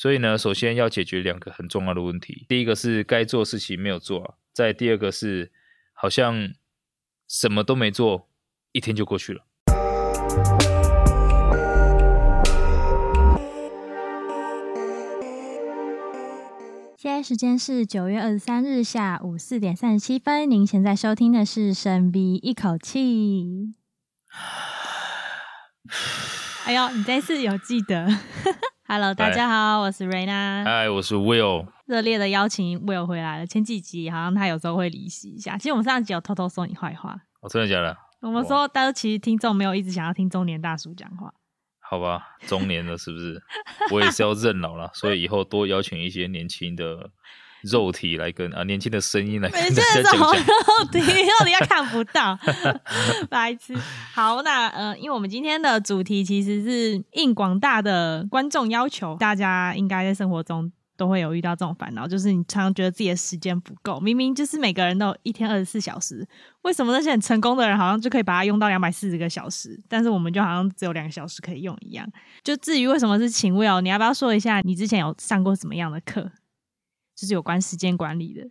所以呢，首先要解决两个很重要的问题。第一个是该做事情没有做啊，再第二个是好像什么都没做，一天就过去了。现在时间是九月二十三日下午四点三十七分。您现在收听的是深鼻一口气。哎呦，你这次有记得？Hello，大家好，我是 Raina。嗨，我是 Will。热烈的邀请 Will 回来了。前几集好像他有时候会离席一下。其实我们上集有偷偷说你坏话。哦，真的假的？我们说，但是其实听众没有一直想要听中年大叔讲话。好吧，中年了是不是？我也是要认老了，所以以后多邀请一些年轻的肉体来跟啊，年轻的声音来跟大家讲讲。肉体，肉体要看不到，白痴。好，那呃，因为我们今天的主题其实是应广大的观众要求，大家应该在生活中都会有遇到这种烦恼，就是你常常觉得自己的时间不够，明明就是每个人都有一天二十四小时，为什么那些很成功的人好像就可以把它用到两百四十个小时，但是我们就好像只有两个小时可以用一样？就至于为什么是请 Will，你要不要说一下你之前有上过什么样的课？就是有关时间管理的。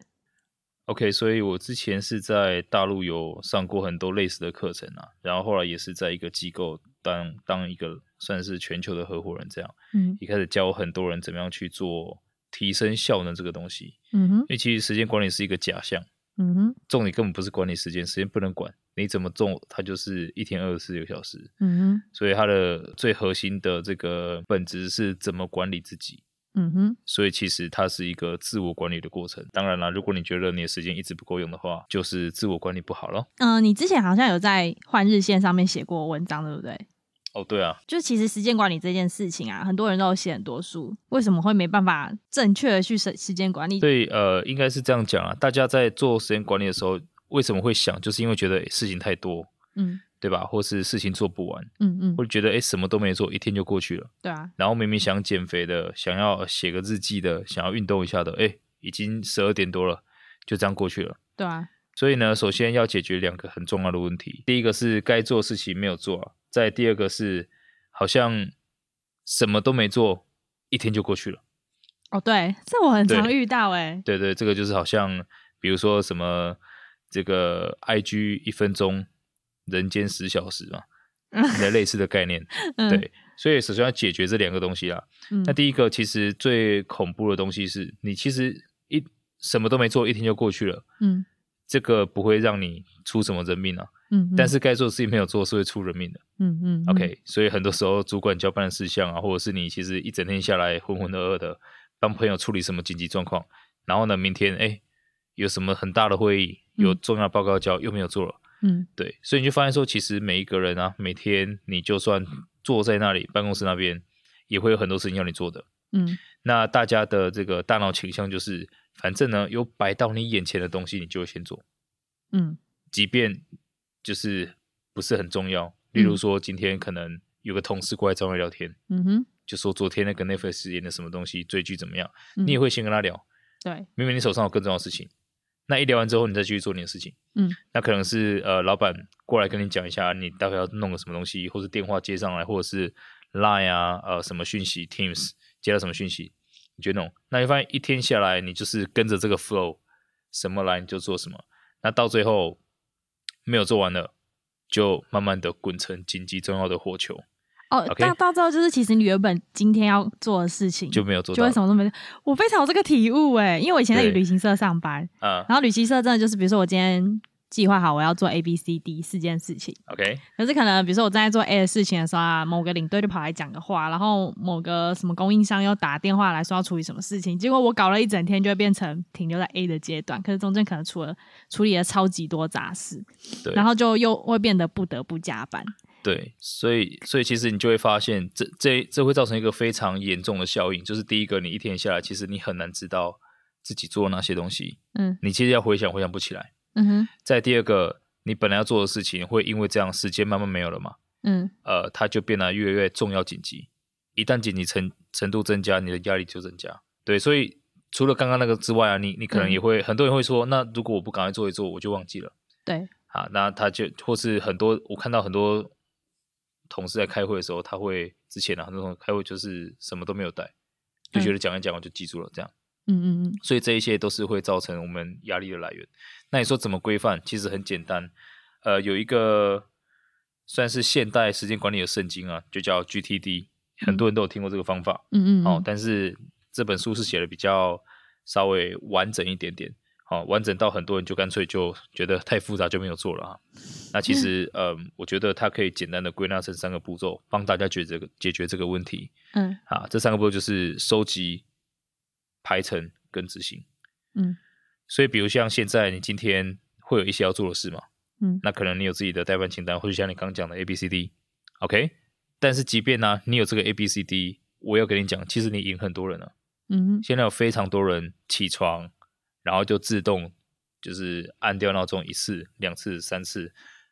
OK，所以我之前是在大陆有上过很多类似的课程啊，然后后来也是在一个机构当当一个算是全球的合伙人这样。嗯，一开始教很多人怎么样去做提升效能这个东西。嗯哼，因为其实时间管理是一个假象。嗯哼，重点根本不是管理时间，时间不能管，你怎么做它就是一天二十四个小时。嗯哼，所以它的最核心的这个本质是怎么管理自己。嗯哼，所以其实它是一个自我管理的过程。当然啦，如果你觉得你的时间一直不够用的话，就是自我管理不好咯。嗯、呃，你之前好像有在换日线上面写过文章，对不对？哦，对啊。就其实时间管理这件事情啊，很多人都有写很多书，为什么会没办法正确的去时时间管理？对，呃，应该是这样讲啊。大家在做时间管理的时候，为什么会想？就是因为觉得事情太多。嗯。对吧？或是事情做不完，嗯嗯，或者觉得哎什么都没做，一天就过去了，对啊。然后明明想减肥的，想要写个日记的，想要运动一下的，哎，已经十二点多了，就这样过去了，对啊。所以呢，首先要解决两个很重要的问题，第一个是该做事情没有做啊，再第二个是好像什么都没做，一天就过去了。哦，对，这我很常遇到哎。对对，这个就是好像比如说什么这个 IG 一分钟。人间十小时嘛，类似的概念，嗯、对，所以首先要解决这两个东西啦。嗯、那第一个其实最恐怖的东西是你其实一什么都没做，一天就过去了，嗯，这个不会让你出什么人命啊，嗯，但是该做的事情没有做是会出人命的，嗯嗯，OK，所以很多时候主管交办的事项啊，或者是你其实一整天下来浑浑噩噩的帮朋友处理什么紧急状况，然后呢，明天哎有什么很大的会议，有重要报告交，又没有做了。嗯，对，所以你就发现说，其实每一个人啊，每天你就算坐在那里办公室那边，也会有很多事情要你做的。嗯，那大家的这个大脑倾向就是，反正呢，有摆到你眼前的东西，你就会先做。嗯，即便就是不是很重要，例如说今天可能有个同事过来找你聊天，嗯哼，就说昨天那个 Netflix 演的什么东西追剧怎么样，你也会先跟他聊。对，明明你手上有更重要的事情。那一聊完之后，你再继续做你的事情。嗯，那可能是呃，老板过来跟你讲一下，你大概要弄个什么东西，或者电话接上来，或者是 Line 啊，呃，什么讯息，Teams 接到什么讯息，你就弄。那你发现一天下来，你就是跟着这个 flow，什么来你就做什么。那到最后没有做完了，就慢慢的滚成紧急重要的火球。哦，到 Okay? 到最后就是，其实你原本今天要做的事情就没有做，就为什么都没做。我非常有这个体悟哎，因为我以前在旅行社上班，嗯，然后旅行社真的就是，比如说我今天计划好我要做 A、B、C、D 四件事情，OK，可是可能比如说我正在做 A 的事情的时候啊，某个领队就跑来讲个话，然后某个什么供应商又打电话来说要处理什么事情，结果我搞了一整天就会变成停留在 A 的阶段，可是中间可能出了处理了超级多杂事，对，然后就又会变得不得不加班。对，所以所以其实你就会发现这，这这这会造成一个非常严重的效应，就是第一个，你一天下来，其实你很难知道自己做哪些东西，嗯，你其实要回想回想不起来，嗯哼。再第二个，你本来要做的事情，会因为这样时间慢慢没有了嘛，嗯，呃，它就变得越来越重要紧急，一旦紧急程程度增加，你的压力就增加。对，所以除了刚刚那个之外啊，你你可能也会、嗯、很多人会说，那如果我不赶快做一做，我就忘记了，对，啊，那他就或是很多我看到很多。同事在开会的时候，他会之前呢、啊，很多同事开会就是什么都没有带，就觉得讲一讲我就记住了这样。嗯嗯嗯。所以这一些都是会造成我们压力的来源。那你说怎么规范？其实很简单，呃，有一个算是现代时间管理的圣经啊，就叫 GTD，很多人都有听过这个方法。嗯嗯。哦，但是这本书是写的比较稍微完整一点点。好，完整到很多人就干脆就觉得太复杂就没有做了啊。那其实，嗯、呃，我觉得它可以简单的归纳成三个步骤，帮大家解决这个解决这个问题。嗯，啊，这三个步骤就是收集、排程跟执行。嗯，所以比如像现在你今天会有一些要做的事嘛，嗯，那可能你有自己的代办清单，或者像你刚讲的 A B C D，OK。但是即便呢、啊，你有这个 A B C D，我要跟你讲，其实你赢很多人了。嗯，现在有非常多人起床。然后就自动就是按掉闹钟一次、两次、三次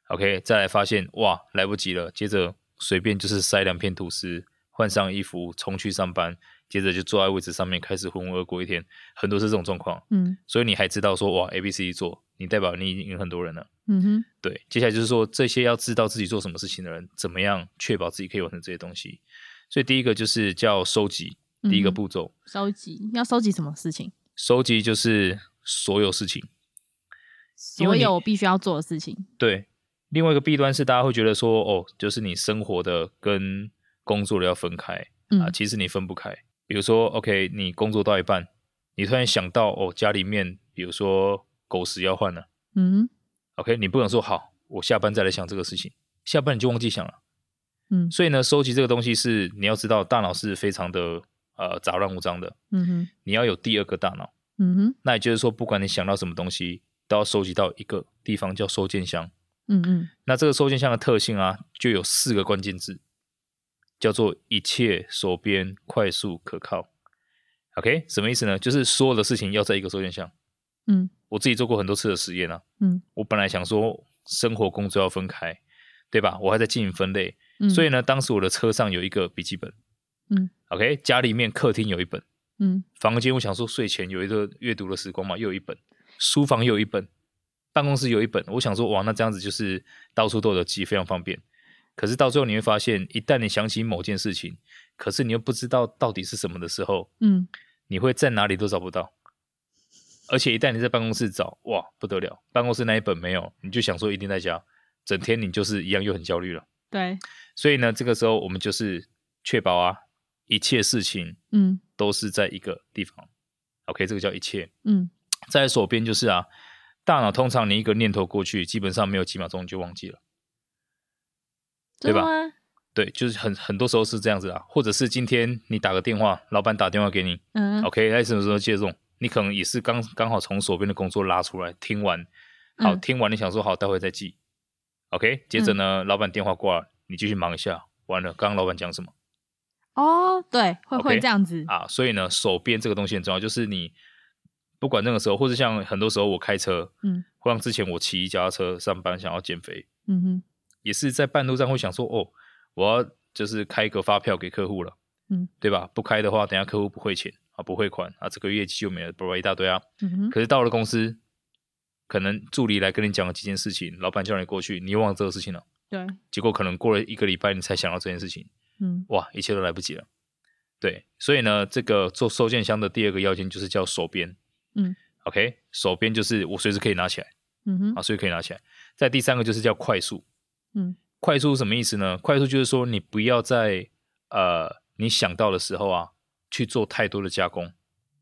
，OK，再来发现哇来不及了，接着随便就是塞两片吐司，换上衣服冲去上班，接着就坐在位置上面开始浑浑噩过一天，很多是这种状况。嗯，所以你还知道说哇 A B C D 做，你代表你已经赢很多人了。嗯哼，对，接下来就是说这些要知道自己做什么事情的人，怎么样确保自己可以完成这些东西。所以第一个就是叫收集，第一个步骤，嗯、收集要收集什么事情？收集就是所有事情，所有必须要做的事情。对，另外一个弊端是，大家会觉得说，哦，就是你生活的跟工作的要分开、嗯、啊，其实你分不开。比如说，OK，你工作到一半，你突然想到，哦，家里面，比如说狗食要换了，嗯，OK，你不能说好，我下班再来想这个事情，下班你就忘记想了，嗯，所以呢，收集这个东西是你要知道，大脑是非常的。呃，杂乱无章的，嗯哼，你要有第二个大脑，嗯哼，那也就是说，不管你想到什么东西，都要收集到一个地方叫收件箱，嗯嗯，那这个收件箱的特性啊，就有四个关键字，叫做一切手边、快速、可靠。OK，什么意思呢？就是所有的事情要在一个收件箱。嗯，我自己做过很多次的实验啊，嗯，我本来想说生活工作要分开，对吧？我还在进行分类，嗯，所以呢，当时我的车上有一个笔记本。嗯，OK，家里面客厅有一本，嗯，房间我想说睡前有一个阅读的时光嘛，又有一本，书房又有一本，办公室有一本，我想说哇，那这样子就是到处都有记，非常方便。可是到最后你会发现，一旦你想起某件事情，可是你又不知道到底是什么的时候，嗯，你会在哪里都找不到。而且一旦你在办公室找，哇，不得了，办公室那一本没有，你就想说一定在家，整天你就是一样又很焦虑了。对，所以呢，这个时候我们就是确保啊。一切事情，嗯，都是在一个地方，嗯，OK，这个叫一切，嗯，在手边就是啊，大脑通常你一个念头过去，基本上没有几秒钟你就忘记了，对吧？对，就是很很多时候是这样子啊，或者是今天你打个电话，老板打电话给你，嗯，OK，在什么时候接种？你可能也是刚刚好从手边的工作拉出来，听完，好，嗯，听完你想说好，待会再记，OK，接着呢，嗯，老板电话挂了，你继续忙一下，完了，刚刚老板讲什么？哦，对，会会这样子、啊，所以呢，手边这个东西很重要，就是你不管那个时候，或者像很多时候我开车，嗯，或像之前我骑脚踏车上班，想要减肥，嗯哼，也是在半路上会想说，哦，我要就是开一个发票给客户了，嗯，对吧？不开的话，等下客户不汇钱啊，不汇款啊，这个业绩就没了，叭叭一大堆啊，嗯哼，可是到了公司，可能助理来跟你讲了几件事情，老板叫你过去，你又忘了这个事情了，对，结果可能过了一个礼拜，你才想到这件事情。嗯，哇，一切都来不及了。对，所以呢，这个做收件箱的第二个要件就是叫手边。嗯，OK，手边就是我随时可以拿起来。嗯哼，啊，随时可以拿起来。再第三个就是叫快速。嗯，快速什么意思呢？快速就是说你不要在呃你想到的时候啊去做太多的加工。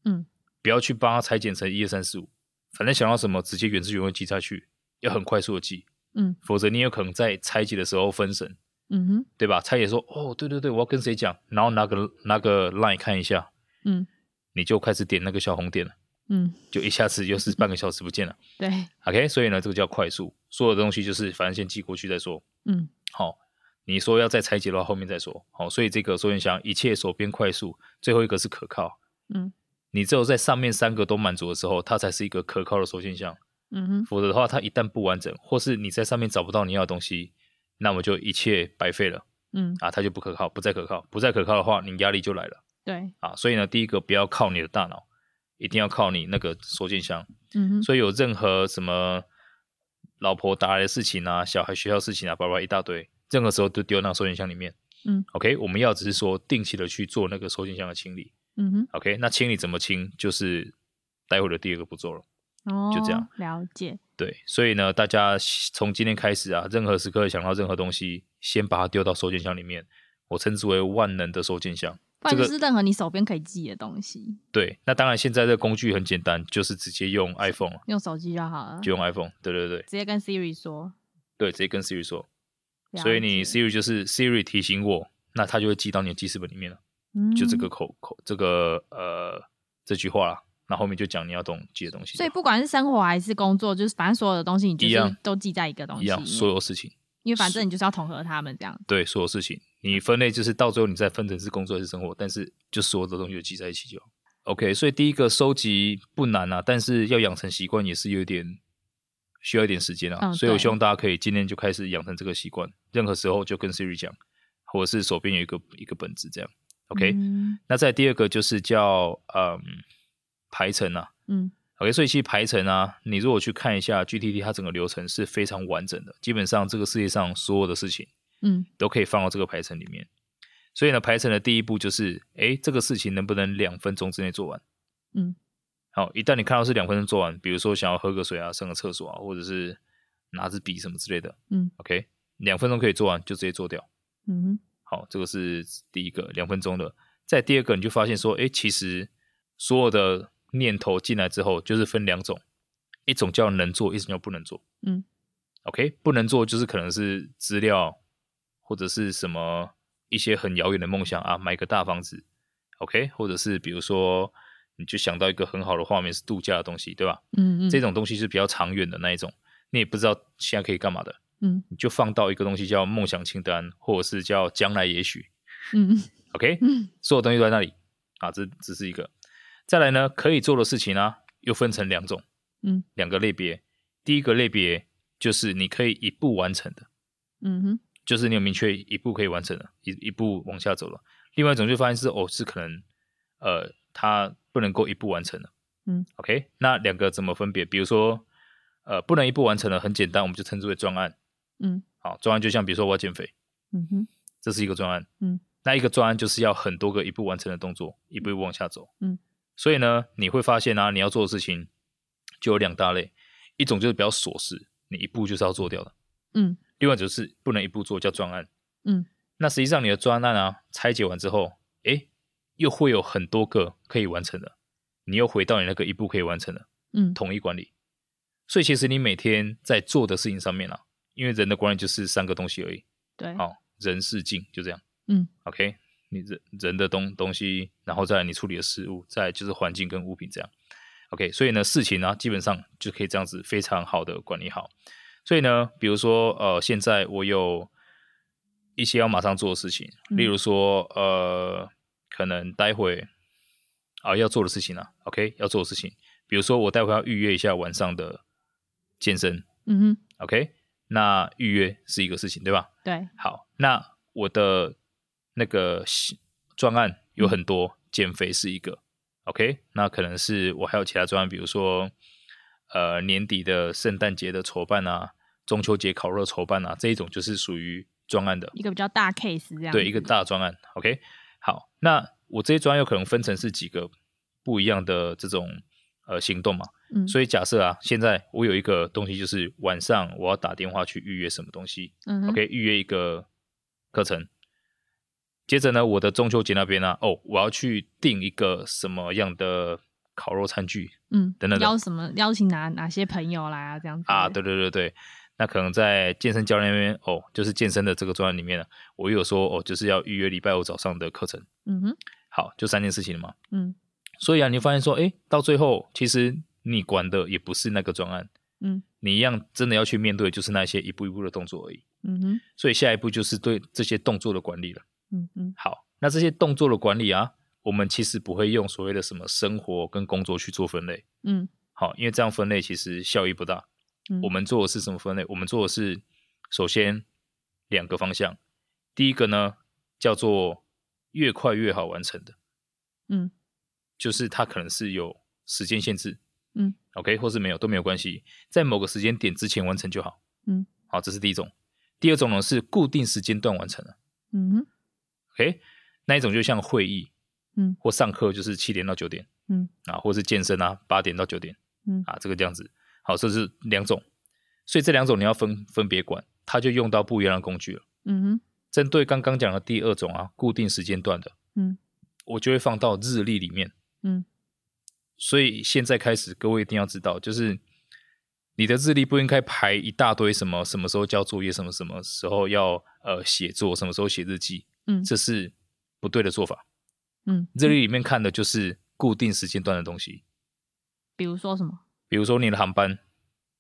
嗯，不要去帮它裁剪成一二三四五，反正想到什么直接原汁原味记下去，要很快速的记。嗯，否则你有可能在拆解的时候分神。嗯哼，对吧？他也说，哦，对对对，我要跟谁讲，然后拿个拿个 line 看一下，嗯，你就开始点那个小红点了，嗯，就一下子又是半个小时不见了。对，OK，所以呢，这个叫快速，所有的东西就是反正先寄过去再说。嗯，好，你说要再拆解的话，后面再说。好，所以这个收件箱一切手边快速，最后一个是可靠。嗯，你只有在上面三个都满足的时候，它才是一个可靠的收件箱。嗯哼，否则的话，它一旦不完整，或是你在上面找不到你要的东西，那么就一切白费了。嗯啊，它就不可靠，不再可靠，不再可靠的话，你压力就来了。对啊，所以呢，第一个不要靠你的大脑，一定要靠你那个收件箱。嗯哼，所以有任何什么老婆打来的事情啊，小孩学校事情啊，叭叭一大堆，任何时候都丢那个收件箱里面。嗯，OK，我们要只是说定期的去做那个收件箱的清理。嗯哼，OK，那清理怎么清，就是待会的第二个步骤了。哦，就这样了解。对，所以呢，大家从今天开始啊，任何时刻想到任何东西，先把它丢到收件箱里面，我称之为万能的收件箱。这个是任何你手边可以记的东西。对，那当然现在这个工具很简单，就是直接用 iPhone，用手机就好了，就用 iPhone。对对对，直接跟 Siri 说。对，直接跟 Siri 说。所以你 Siri 就是 Siri 提醒我，那它就会记到你的记事本里面了。嗯，就这个口口这个呃这句话啦。那后面就讲你要懂记的东西，所以不管是生活还是工作，就是反正所有的东西，你就是都记在一个东西一样，所有事情，因为反正你就是要统合他们这样。对，所有事情你分类就是到最后你再分成是工作还是生活，但是就所有的东西就记在一起就好。OK，所以第一个收集不难啊，但是要养成习惯也是有点需要一点时间啊。嗯，所以我希望大家可以今天就开始养成这个习惯，任何时候就跟 Siri 讲，或者是手边有一个一个本子这样。OK，嗯，那再第二个就是叫嗯。排程啊，嗯，OK，所以其实排程啊，你如果去看一下 GTD，它整个流程是非常完整的，基本上这个世界上所有的事情，嗯，都可以放到这个排程里面。所以呢，排程的第一步就是，哎，这个事情能不能两分钟之内做完？嗯，好，一旦你看到是两分钟做完，比如说想要喝个水啊，上个厕所啊，或者是拿支笔什么之类的，嗯，OK，两分钟可以做完，就直接做掉。嗯，好，这个是第一个两分钟的。再第二个，你就发现说，哎，其实所有的念头进来之后，就是分两种，一种叫能做，一种叫不能做。嗯，OK，不能做就是可能是资料或者是什么一些很遥远的梦想啊，买个大房子，OK，或者是比如说你就想到一个很好的画面是度假的东西，对吧？嗯嗯，这种东西是比较长远的那一种，你也不知道现在可以干嘛的，嗯，你就放到一个东西叫梦想清单，或者是叫将来也许，嗯，OK，嗯，所有东西都在那里啊，这只是一个。再来呢，可以做的事情呢、啊，又分成两种，嗯，两个类别。第一个类别就是你可以一步完成的，嗯哼，就是你有明确一步可以完成的，一一步往下走了。另外一种就发现是哦，是可能，呃，它不能够一步完成的，嗯，OK。那两个怎么分别？比如说，呃，不能一步完成的，很简单，我们就称之为专案，嗯，好，专案就像比如说我要减肥，嗯哼，这是一个专案，嗯，那一个专案就是要很多个一步完成的动作，一步一步往下走，嗯。所以呢，你会发现啊，你要做的事情就有两大类，一种就是比较琐事，你一步就是要做掉的，嗯，另外就是不能一步做，叫专案，嗯，那实际上你的专案啊，拆解完之后，诶，又会有很多个可以完成的，你又回到你那个一步可以完成的，嗯，统一管理。所以其实你每天在做的事情上面啊，因为人的管理就是三个东西而已，对，好，人事静就这样，嗯，OK。你人人的东东西，然后再来你处理的事物，再来就是环境跟物品这样，OK，所以呢，事情呢、啊、基本上就可以这样子非常好的管理好。所以呢，比如说呃，现在我有一些要马上做的事情，嗯、例如说呃，可能待会啊要做的事情啊，OK，要做的事情，比如说我待会要预约一下晚上的健身，嗯哼，OK，那预约是一个事情对吧？对，好，那我的。那个专案有很多，嗯、减肥是一个，OK，那可能是我还有其他专案，比如说呃年底的圣诞节的筹办啊，中秋节烤肉筹办啊，这一种就是属于专案的一个比较大 case 这。样，对，一个大专案，OK，好，那我这些专案有可能分成是几个不一样的这种呃行动嘛，嗯，所以假设啊，现在我有一个东西就是晚上我要打电话去预约什么东西，嗯，OK，预约一个课程。接着呢，我的中秋节那边呢，哦，我要去订一个什么样的烤肉餐具，嗯，等等，邀什么邀请哪哪些朋友来啊，这样子。啊，对对对对，那可能在健身教练那边，哦，就是健身的这个专案里面呢，我有说哦，就是要预约礼拜五早上的课程，嗯哼，好，就三件事情了嘛，嗯，所以啊，你发现说，哎，到最后其实你管的也不是那个专案，嗯，你一样真的要去面对，就是那些一步一步的动作而已，嗯哼，所以下一步就是对这些动作的管理了。嗯嗯，好，那这些动作的管理啊，我们其实不会用所谓的什么生活跟工作去做分类。嗯，好，因为这样分类其实效益不大。嗯，我们做的是什么分类？我们做的是首先两个方向，第一个呢叫做越快越好完成的。嗯，就是它可能是有时间限制。嗯，OK，或是没有都没有关系，在某个时间点之前完成就好。嗯，好，这是第一种。第二种呢是固定时间段完成的。嗯哼。OK，那一种就像会议，嗯，或上课就是七点到九点，嗯，啊，或是健身啊，八点到九点，嗯，啊，这个这样子，好，这是两种，所以这两种你要分分别管，它就用到不一样的工具了。嗯哼，针对刚刚讲的第二种啊，固定时间段的，嗯，我就会放到日历里面，嗯，所以现在开始，各位一定要知道，就是你的日历不应该排一大堆什么什么时候交作业，什么什么时候要呃写作，什么时候写日记，嗯，这是不对的做法。嗯，这里里面看的就是固定时间段的东西，比如说什么？比如说你的航班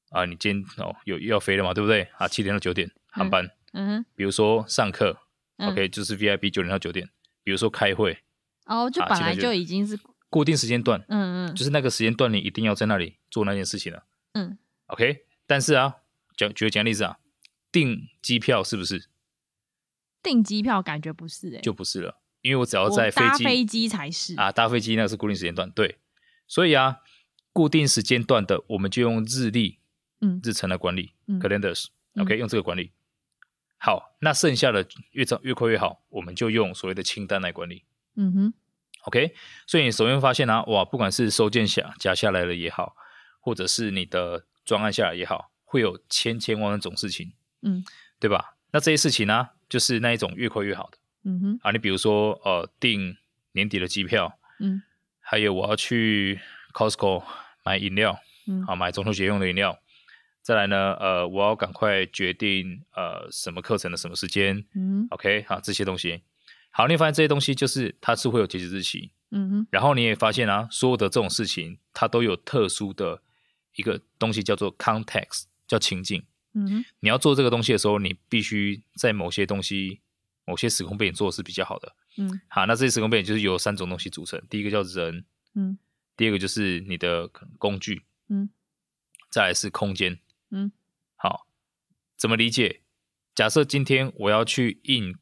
啊，你今天哦有要飞了嘛，对不对？啊，七点到九点航班。嗯哼。比如说上课、嗯、，OK，就是 VIP 九点到九点。比如说开会，哦，就本来就已经是固定时间段。嗯嗯。就是那个时间段，你一定要在那里做那件事情了。嗯。OK，但是啊，讲举个简单例子啊，订机票是不是？订机票感觉不是诶、欸，就不是了。因为我只要在飞机，搭飞机才是啊，搭飞机那个是固定时间段，对，所以啊，固定时间段的我们就用日历，嗯，日程来管理，嗯，calendars，OK，、okay, 嗯、用这个管理。好，那剩下的越早越快越好，我们就用所谓的清单来管理，嗯哼，OK，所以你首先发现啊，哇，不管是收件下夹下来了也好，或者是你的专案下来也好，会有千千万万种事情，嗯，对吧？那这些事情呢、啊，就是那一种越快越好的。嗯哼，啊，你比如说，呃，订年底的机票，嗯，还有我要去 Costco 买饮料，嗯，好买中秋节用的饮料。再来呢，呃，我要赶快决定，呃，什么课程的什么时间，嗯，OK，好，这些东西，好，你发现这些东西就是它是会有截止日期，嗯哼，然后你也发现啊，所有的这种事情它都有特殊的一个东西叫做 context，叫情境，嗯。哼，你要做这个东西的时候，你必须在某些东西。某些时空背景做的是比较好的，嗯，好，那这些时空背景就是由三种东西组成，第一个叫人，嗯，第二个就是你的工具，嗯，再来是空间，嗯，好，怎么理解？假设今天我要去印，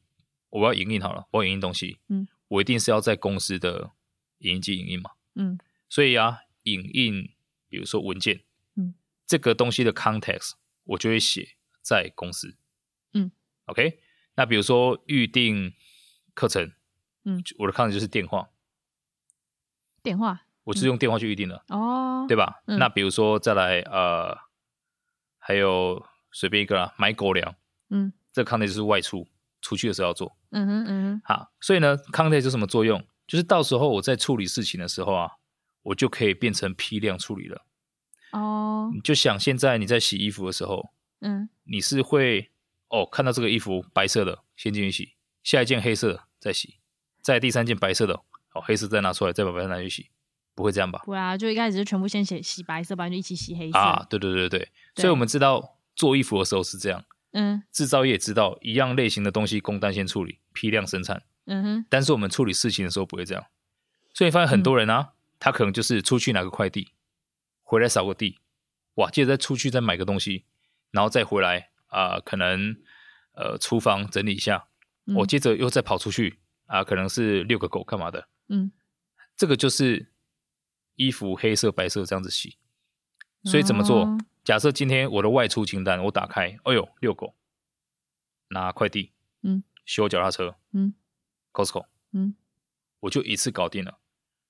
我要影印好了，我要影印东西，嗯，我一定是要在公司的影印机影印嘛，嗯，所以啊，影印，比如说文件，嗯，这个东西的 context 我就会写在公司，嗯，OK。那比如说预定课程，嗯，我的 context 就是电话，电话，我是用电话去预定的，哦，对吧？嗯、那比如说再来呃，还有随便一个啦，买狗粮，嗯，这个 context 就是外出出去的时候要做，嗯哼嗯哼，好，所以呢，context 有什么作用？就是到时候我在处理事情的时候啊，我就可以变成批量处理了。哦，你就想现在你在洗衣服的时候，嗯，你是会。哦，看到这个衣服白色的，先进去洗，下一件黑色的再洗，再第三件白色的，哦，黑色再拿出来，再把白色拿去洗，不会这样吧？不会啊，就一开始就全部先洗洗白色，不然就一起洗黑色。啊，对对对对，所以我们知道做衣服的时候是这样，嗯，制造业也知道一样类型的东西，工单先处理，批量生产，嗯哼，但是我们处理事情的时候不会这样，所以你发现很多人啊，嗯、他可能就是出去拿个快递，回来扫个地，哇，接着再出去再买个东西，然后再回来。啊、呃，可能呃，厨房整理一下，我、接着又再跑出去啊、呃，可能是遛个狗干嘛的，嗯，这个就是衣服黑色、白色这样子洗，所以怎么做？哦、假设今天我的外出清单我打开，哎呦，遛狗，拿快递，嗯，修脚踏车，嗯，Costco，嗯，我就一次搞定了。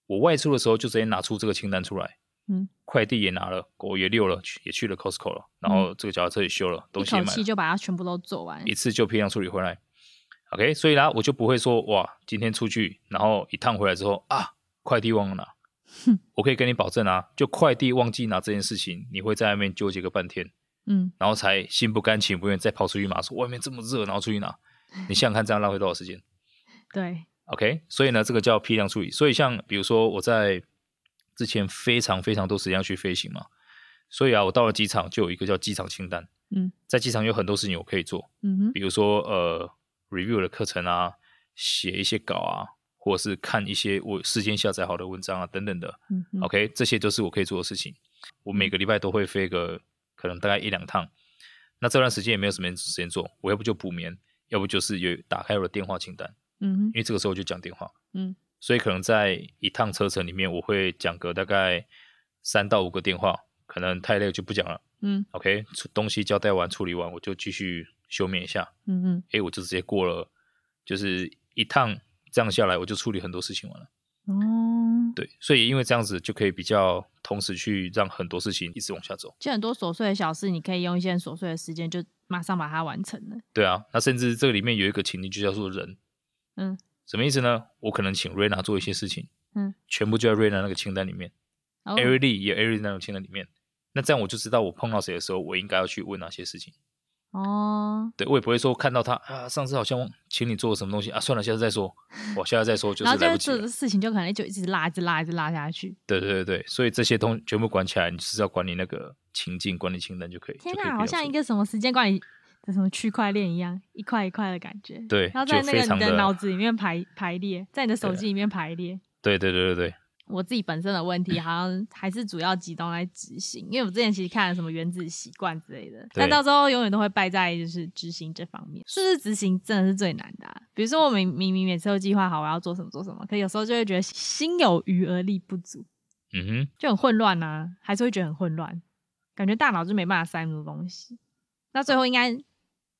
我外出的时候就直接拿出这个清单出来。嗯，快递也拿了，狗也遛了，也去了 Costco 了，然后这个脚踏车也修了，嗯、东西也买了，一口气就把它全部都做完，一次就批量处理回来。OK，所以呢，我就不会说哇，今天出去，然后一趟回来之后啊，快递忘了拿。哼，我可以跟你保证啊，就快递忘记拿这件事情，你会在外面纠结个半天，嗯，然后才心不甘情不愿再跑出去拿，说外面这么热，然后出去拿，你想想看这样浪费多少时间？对，OK，所以呢，这个叫批量处理。所以像比如说我在。之前非常非常多时间要去飞行嘛，所以啊，我到了机场就有一个叫机场清单。嗯，在机场有很多事情我可以做，嗯哼，比如说呃，review 的课程啊，写一些稿啊，或者是看一些我事先下载好的文章啊，等等的。嗯，OK，这些都是我可以做的事情。我每个礼拜都会飞个可能大概一两趟，那这段时间也没有什么时间做，我要不就补眠，要不就是有打开我的电话清单。嗯哼，因为这个时候就讲电话。嗯。所以可能在一趟车程里面，我会讲个大概三到五个电话，可能太累就不讲了。嗯，OK，东西交代完、处理完，我就继续休眠一下。嗯嗯，哎，我就直接过了，就是一趟这样下来，我就处理很多事情完了。哦，对，所以因为这样子就可以比较同时去让很多事情一直往下走。就很多琐碎的小事，你可以用一些琐碎的时间就马上把它完成了。对啊，那甚至这个里面有一个情境就叫做人，嗯，什么意思呢？我可能请瑞娜做一些事情，嗯，全部就在瑞娜那个清单里面。哦 Every 也 Every 那种清单里面，那这样我就知道我碰到谁的时候，我应该要去问哪些事情。哦，对，我也不会说看到他啊，上次好像请你做了什么东西啊，算了，下次再说，我下次再说就是来不及了。然后就这个事情就可能就一直拉，一直拉，一直拉下去。对对对对，所以这些东西全部管起来，你只是要管理那个情境管理清单就可以。天哪，哪，好像一个什么时间管理的什么区块链一样，一块一块的感觉。对，然后在那个你的的脑子里面排排列，在你的手机里面排列。对对对对对。我自己本身的问题，好像还是主要集中在执行，因为我之前其实看了什么原子习惯之类的，但到时候永远都会败在就是执行这方面。是不是执行真的是最难的啊？比如说我明明明每次都计划好我要做什么做什么，可有时候就会觉得心有余而力不足，嗯哼，就很混乱啊，还是会觉得很混乱，感觉大脑就没办法塞那么多东西。那最后应该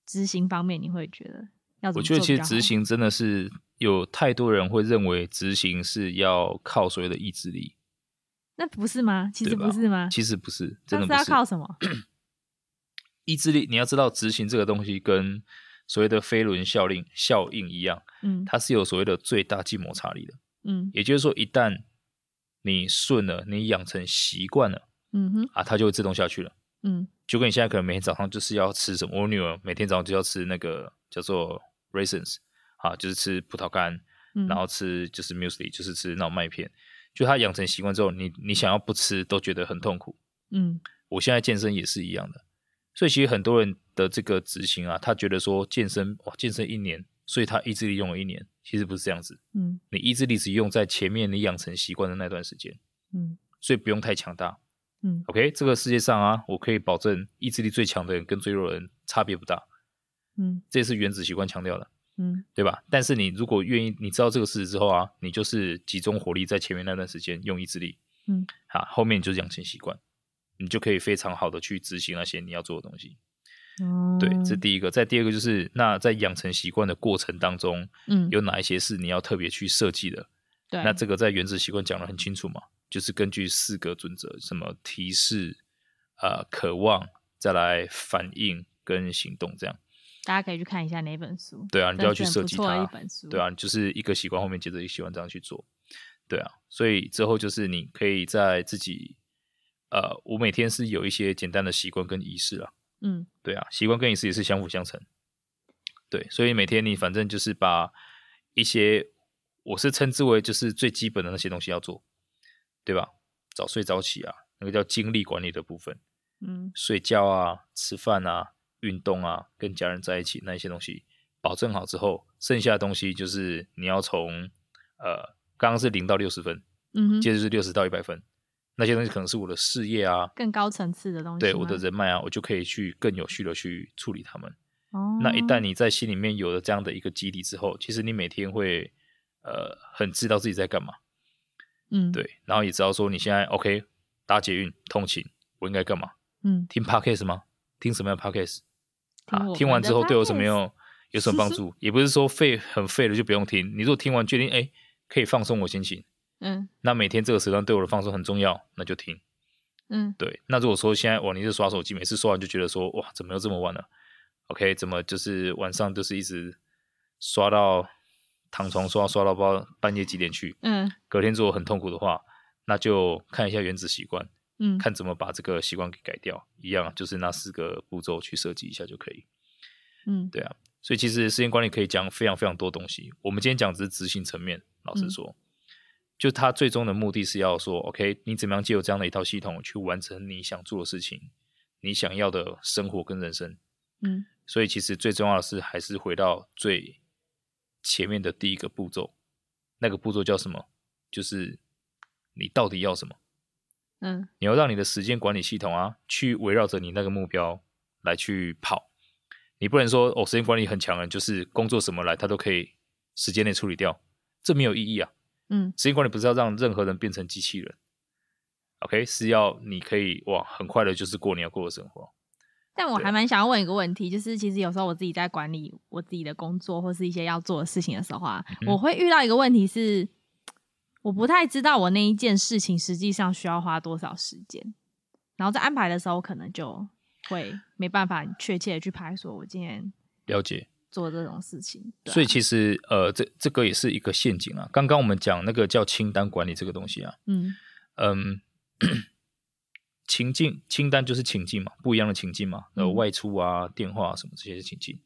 执行方面，你会觉得要？我觉得其实执行真的是。有太多人会认为执行是要靠所谓的意志力，那不是吗？其实不是吗？其实不是，真的不是。是要靠什么？意志力，你要知道，执行这个东西跟所谓的飞轮效应效应一样，嗯，它是有所谓的最大静摩擦力的，嗯，也就是说，一旦你顺了，你养成习惯了，嗯哼，啊，它就会自动下去了，嗯，就跟你现在可能每天早上就是要吃什么，我女儿每天早上就要吃那个叫做 raisins。啊，就是吃葡萄干，嗯、然后吃就是 muesli，就是吃那种麦片。就他养成习惯之后，你你想要不吃都觉得很痛苦。嗯，我现在健身也是一样的，所以其实很多人的这个执行啊，他觉得说健身哇，健身一年，所以他意志力用了一年，其实不是这样子。嗯，你意志力只用在前面你养成习惯的那段时间。嗯，所以不用太强大。嗯，OK，这个世界上啊，我可以保证意志力最强的人跟最弱的人差别不大。嗯，这也是原子习惯强调的。嗯，对吧？但是你如果愿意，你知道这个事实之后啊，你就是集中火力在前面那段时间用意志力，嗯，好，后面你就是养成习惯，你就可以非常好的去执行那些你要做的东西。哦，对，这第一个。再第二个就是，那在养成习惯的过程当中，嗯，有哪一些是你要特别去设计的？对，那这个在原子习惯讲的很清楚嘛，就是根据四个准则，什么提示、呃，渴望，再来反应跟行动，这样。大家可以去看一下哪本书。对啊，你就要去设计它。一本书。对啊，就是一个习惯后面接着一个习惯这样去做。对啊，所以之后就是你可以在自己呃，我每天是有一些简单的习惯跟仪式啊。嗯，对啊，习惯跟仪式也是相辅相成。对，所以每天你反正就是把一些我是称之为就是最基本的那些东西要做，对吧？早睡早起啊，那个叫精力管理的部分。嗯，睡觉啊，吃饭啊。运动啊，跟家人在一起那一些东西保证好之后，剩下的东西就是你要从呃，刚刚是零到六十分，嗯，接着是六十到一百分，那些东西可能是我的事业啊，更高层次的东西，对我的人脉啊，我就可以去更有序的去处理他们。哦，那一旦你在心里面有了这样的一个基底之后，其实你每天会呃很知道自己在干嘛，嗯，对，然后也知道说你现在 OK 搭捷运通勤，我应该干嘛？嗯，听 Podcast 吗？听什么样的 Podcast？啊，听完之后对我什么有有什么帮助？也不是说废很废的就不用听。你如果听完决定哎，可以放松我心情，嗯，那每天这个时段对我的放松很重要，那就听。嗯，对。那如果说现在哇，你是刷手机，每次刷完就觉得说哇，怎么又这么晚了？OK，怎么就是晚上就是一直刷到躺床刷刷到不知道半夜几点去？嗯，隔天做很痛苦的话，那就看一下原子习惯。嗯，看怎么把这个习惯给改掉，一样就是那四个步骤去设计一下就可以。嗯，对啊，所以其实时间管理可以讲非常非常多东西。我们今天讲只是执行层面，老实说，嗯、就他最终的目的是要说，OK，你怎么样借由这样的一套系统去完成你想做的事情，你想要的生活跟人生。嗯，所以其实最重要的是还是回到最前面的第一个步骤，那个步骤叫什么？就是你到底要什么？嗯，你要让你的时间管理系统啊，去围绕着你那个目标来去跑。你不能说哦，时间管理很强的人，就是工作什么来他都可以时间内处理掉，这没有意义啊。嗯，时间管理不是要让任何人变成机器人，OK？是要你可以哇，很快的就是过你要过的生活。但我还蛮想要问一个问题，就是其实有时候我自己在管理我自己的工作或是一些要做的事情的时候啊，嗯、我会遇到一个问题是。我不太知道我那一件事情实际上需要花多少时间，然后在安排的时候，可能就会没办法确切的去排说，我今天了解做这种事情。啊、所以其实呃，这这个也是一个陷阱啊。刚刚我们讲那个叫清单管理这个东西啊，嗯嗯，情境清单就是情境嘛，不一样的情境嘛，然后外出啊、嗯、电话、啊、什么这些情境，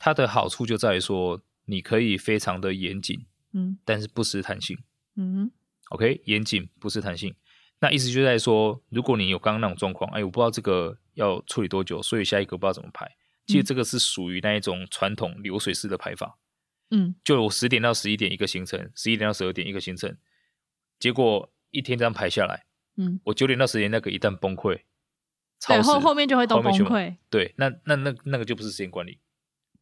它的好处就在于说，你可以非常的严谨，嗯，但是不失弹性。嗯哼，OK，严谨不失弹性，那意思就在说，如果你有刚刚那种状况，哎，我不知道这个要处理多久，所以下一个不知道怎么排。其实这个是属于那一种传统流水式的排法。嗯，就我十点到十一点一个行程，十一点到十二点一个行程，结果一天这样排下来，嗯，我九点到十点那个一旦崩溃，对，后后面就会都崩溃。对，那那那那个就不是时间管理。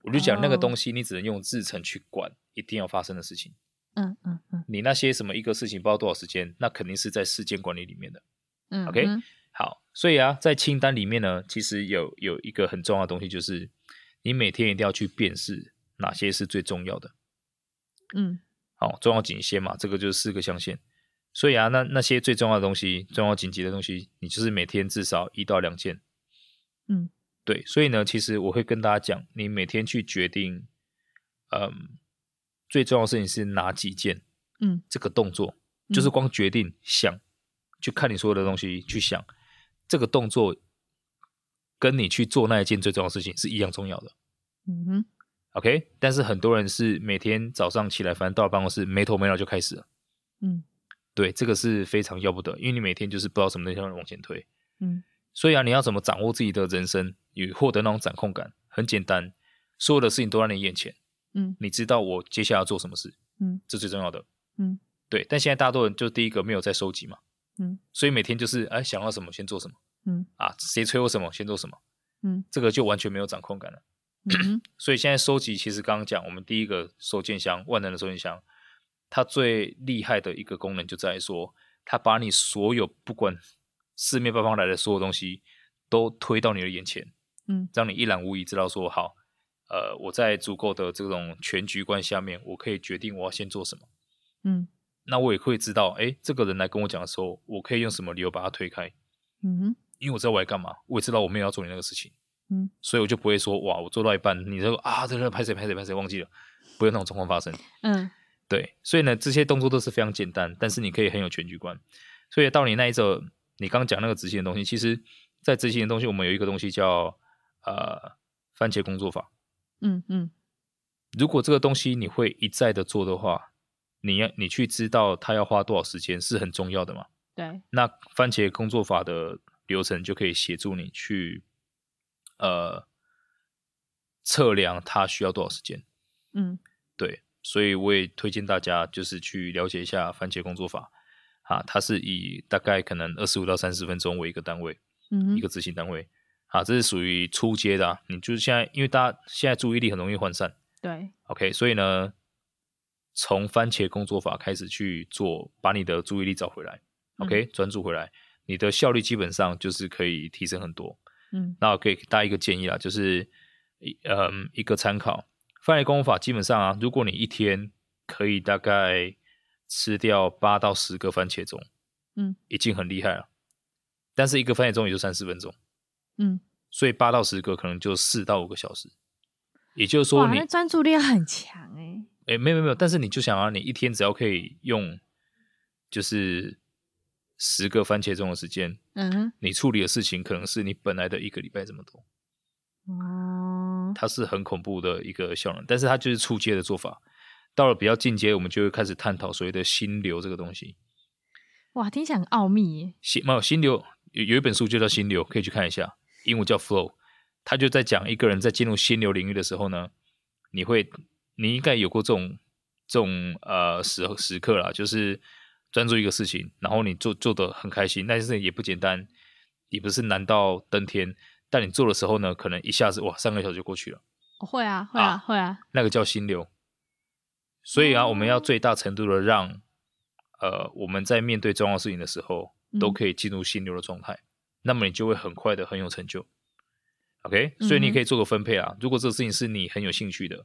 我就讲那个东西，你只能用日程去管一定要发生的事情。嗯嗯嗯，你那些什么一个事情不知道多少时间，那肯定是在时间管理里面的。嗯，OK，好，所以啊，在清单里面呢，其实有有一个很重要的东西，就是你每天一定要去辨识哪些是最重要的。嗯，好，重要紧些嘛，这个就是四个象限。所以啊，那那些最重要的东西，重要紧急的东西，你就是每天至少一到两件。嗯，对，所以呢，其实我会跟大家讲，你每天去决定，嗯。最重要的事情是哪几件？嗯，这个动作就是光决定想去看你所有的东西，去想这个动作跟你去做那一件最重要的事情是一样重要的。嗯哼，OK。但是很多人是每天早上起来，反正到了办公室没头没脑就开始了。嗯，对，这个是非常要不得，因为你每天就是不知道什么东西要往前推。嗯，所以啊，你要怎么掌握自己的人生与获得那种掌控感？很简单，所有的事情都在你眼前。嗯，你知道我接下来要做什么事？嗯，这最重要的。嗯，对。但现在大多人就第一个没有在收集嘛。嗯，所以每天就是哎想要什么先做什么。嗯，啊谁催我什么先做什么。嗯，这个就完全没有掌控感了。嗯，所以现在收集其实刚刚讲，我们第一个收件箱，万能的收件箱，它最厉害的一个功能就在于说，它把你所有不管四面八方来的所有东西都推到你的眼前。嗯，让你一览无遗，知道说好。呃，我在足够的这种全局观下面，我可以决定我要先做什么。嗯，那我也会知道，哎，这个人来跟我讲的时候，我可以用什么理由把他推开。嗯哼，因为我知道我要干嘛，我也知道我没有要做你那个事情。嗯，所以我就不会说，哇，我做到一半，你说啊，这个拍谁拍谁拍谁忘记了，不会那种状况发生。嗯，对，所以呢，这些动作都是非常简单，但是你可以很有全局观。所以到你那一周，你刚刚讲那个执行的东西，其实，在执行的东西，我们有一个东西叫呃番茄工作法。嗯嗯，如果这个东西你会一再的做的话，你要你去知道它要花多少时间是很重要的嘛？对。那番茄工作法的流程就可以协助你去呃测量它需要多少时间。嗯，对。所以我也推荐大家就是去了解一下番茄工作法啊，它是以大概可能二十五到三十分钟为一个单位，嗯，一个执行单位。啊，这是属于初阶的啊。你就是现在，因为大家现在注意力很容易涣散，对，OK，所以呢，从番茄工作法开始去做，把你的注意力找回来，OK，专注回来，你的效率基本上就是可以提升很多。嗯，那我可以给大家一个建议啦，就是一嗯一个参考，番茄工作法基本上啊，如果你一天可以大概吃掉八到十个番茄钟，嗯，已经很厉害了。但是一个番茄钟也就三四分钟。嗯，所以八到十个可能就四到五个小时，也就是说你专注力很强哎、欸。哎、欸，没有没有，但是你就想啊，你一天只要可以用，就是十个番茄钟的时间，嗯，你处理的事情可能是你本来的一个礼拜这么多。哦，它是很恐怖的一个效能，但是它就是初阶的做法。到了比较进阶，我们就会开始探讨所谓的心流这个东西。哇，听起来很奥秘耶。心没有心流，有有一本书就叫心流，可以去看一下。英文叫 flow，他就在讲一个人在进入心流领域的时候呢，你会，你应该有过这种这种呃时时刻啦，就是专注一个事情，然后你做做的很开心，但是也不简单，也不是难到登天，但你做的时候呢，可能一下子哇，三个小时就过去了。会啊，会啊，啊会啊，那个叫心流。所以啊，嗯、我们要最大程度的让呃我们在面对重要事情的时候，都可以进入心流的状态。那么你就会很快的很有成就，OK？所以你可以做个分配啊。嗯、如果这个事情是你很有兴趣的，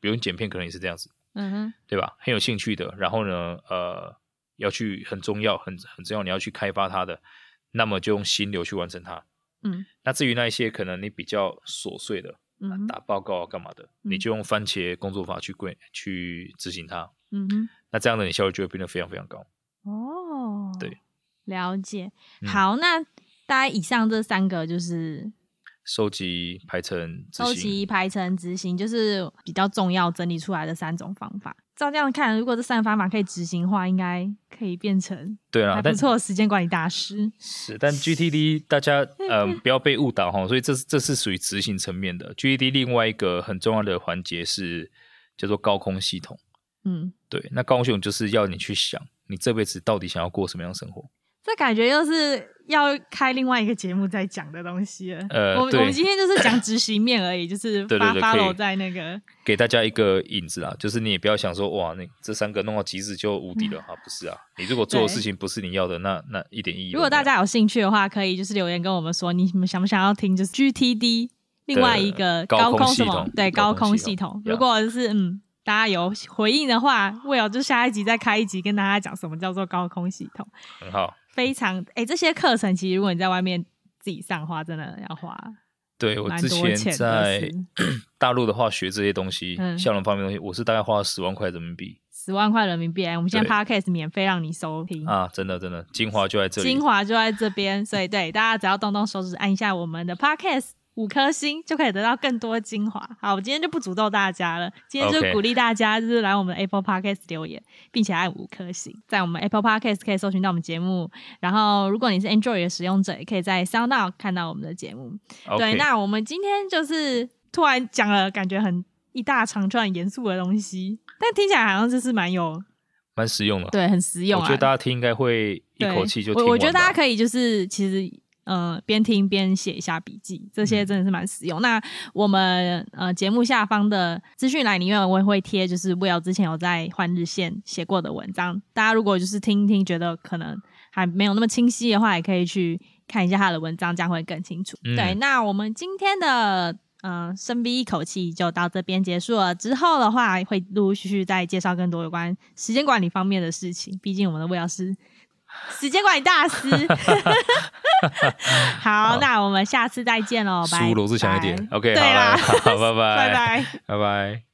比如剪片可能也是这样子，嗯哼，对吧？很有兴趣的，然后呢，呃，要去很重要、很很重要，你要去开发它的，那么就用心流去完成它。嗯，那至于那一些可能你比较琐碎的，嗯，打报告啊干嘛的，嗯、你就用番茄工作法去规去执行它。嗯哼，那这样的你效率就会变得非常非常高。哦，对，了解。好，嗯、那大概以上这三个就是。收集、排程、收集、排程、执行，就是比较重要整理出来的三种方法。照这样看，如果这三个方法可以执行的话，应该可以变成对啊，不错的时间管理大师。是，但 GTD 大家呃不要被误导哈，所以这这是属于执行层面的。GTD 另外一个很重要的环节是叫做高空系统。嗯，对，那高空系统就是要你去想，你这辈子到底想要过什么样的生活。这感觉又是要开另外一个节目再讲的东西了。呃，我们我们今天就是讲执行面而已，就是 发发落在那个给大家一个引子啊，就是你也不要想说哇，那这三个弄到极致就无敌了啊，不是啊，你如果做的事情不是你要的，那那一点意义。如果大家有兴趣的话，可以就是留言跟我们说，你们想不想要听就是 GTD 另外一个高空什么？对，高空系统。如果是嗯，大家有回应的话，Will 就下一集再开一集跟大家讲什么叫做高空系统。很好。非常哎、欸，这些课程其实如果你在外面自己上的话，真的要花。对，我之前在 大陆的话学这些东西，嗯、效能方面东西，我是大概花了十万块人民币。十万块人民币，我们现在 Podcast 免费让你收听啊！真的真的，精华就在这里，精华就在这边，所以对大家只要动动手指按一下我们的 Podcast。五颗星就可以得到更多精华。好，我今天就不诅咒大家了，今天就鼓励大家就是来我们的 Apple Podcast 留言，并且按五颗星，在我们 Apple Podcast 可以搜寻到我们节目。然后，如果你是 Android 的使用者，也可以在 SoundOn 看到我们的节目。对，那我们今天就是突然讲了，感觉很一大长串严肃的东西，但听起来好像就是蛮有蛮实用的，对，很实用。我觉得大家听应该会一口气就。我我觉得大家可以就是其实。呃，边听边写一下笔记，这些真的是蛮实用。嗯、那我们呃节目下方的资讯栏里面，我也会贴，就是 Will 之前有在换日线写过的文章。大家如果就是听一听，觉得可能还没有那么清晰的话，也可以去看一下他的文章，这样会更清楚。嗯、对，那我们今天的嗯深逼一口气就到这边结束了。之后的话，会陆陆续续再介绍更多有关时间管理方面的事情。毕竟我们的 Will 是。时间管理大师，好，好，那我们下次再见喽，拜拜。输罗志祥一点，OK，对啦，好，拜拜，拜拜，拜拜。